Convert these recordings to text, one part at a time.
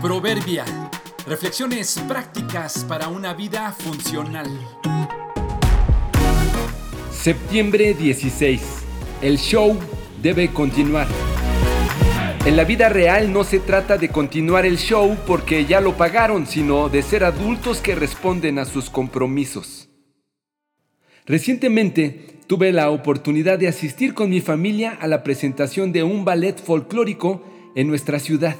Proverbia. Reflexiones prácticas para una vida funcional. Septiembre 16. El show debe continuar. En la vida real no se trata de continuar el show porque ya lo pagaron, sino de ser adultos que responden a sus compromisos. Recientemente tuve la oportunidad de asistir con mi familia a la presentación de un ballet folclórico en nuestra ciudad.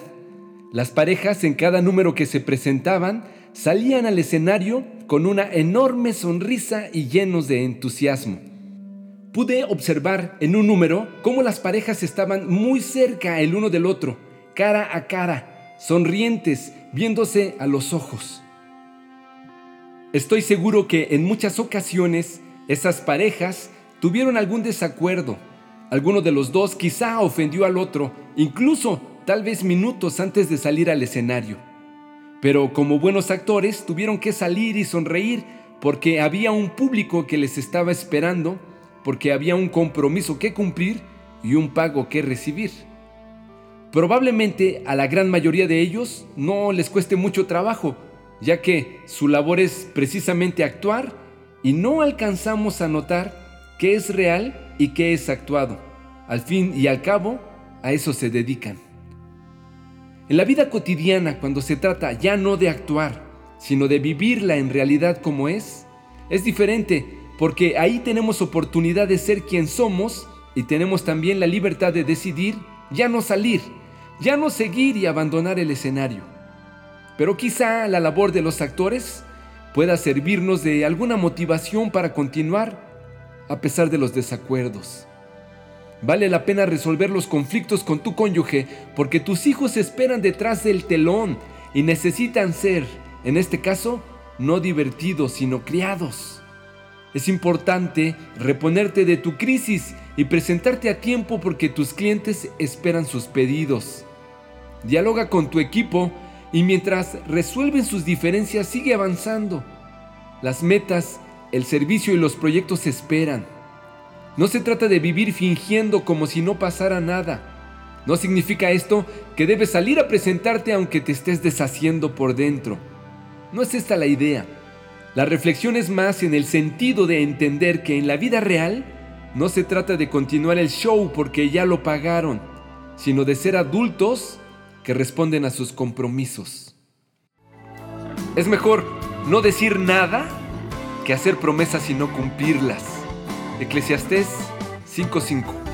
Las parejas en cada número que se presentaban salían al escenario con una enorme sonrisa y llenos de entusiasmo. Pude observar en un número cómo las parejas estaban muy cerca el uno del otro, cara a cara, sonrientes, viéndose a los ojos. Estoy seguro que en muchas ocasiones esas parejas tuvieron algún desacuerdo. Alguno de los dos quizá ofendió al otro, incluso tal vez minutos antes de salir al escenario. Pero como buenos actores tuvieron que salir y sonreír porque había un público que les estaba esperando, porque había un compromiso que cumplir y un pago que recibir. Probablemente a la gran mayoría de ellos no les cueste mucho trabajo, ya que su labor es precisamente actuar y no alcanzamos a notar qué es real y qué es actuado. Al fin y al cabo, a eso se dedican. En la vida cotidiana, cuando se trata ya no de actuar, sino de vivirla en realidad como es, es diferente porque ahí tenemos oportunidad de ser quien somos y tenemos también la libertad de decidir ya no salir, ya no seguir y abandonar el escenario. Pero quizá la labor de los actores pueda servirnos de alguna motivación para continuar a pesar de los desacuerdos. Vale la pena resolver los conflictos con tu cónyuge porque tus hijos esperan detrás del telón y necesitan ser, en este caso, no divertidos, sino criados. Es importante reponerte de tu crisis y presentarte a tiempo porque tus clientes esperan sus pedidos. Dialoga con tu equipo y mientras resuelven sus diferencias sigue avanzando. Las metas, el servicio y los proyectos esperan. No se trata de vivir fingiendo como si no pasara nada. No significa esto que debes salir a presentarte aunque te estés deshaciendo por dentro. No es esta la idea. La reflexión es más en el sentido de entender que en la vida real no se trata de continuar el show porque ya lo pagaron, sino de ser adultos que responden a sus compromisos. Es mejor no decir nada que hacer promesas y no cumplirlas. Eclesiastés 5:5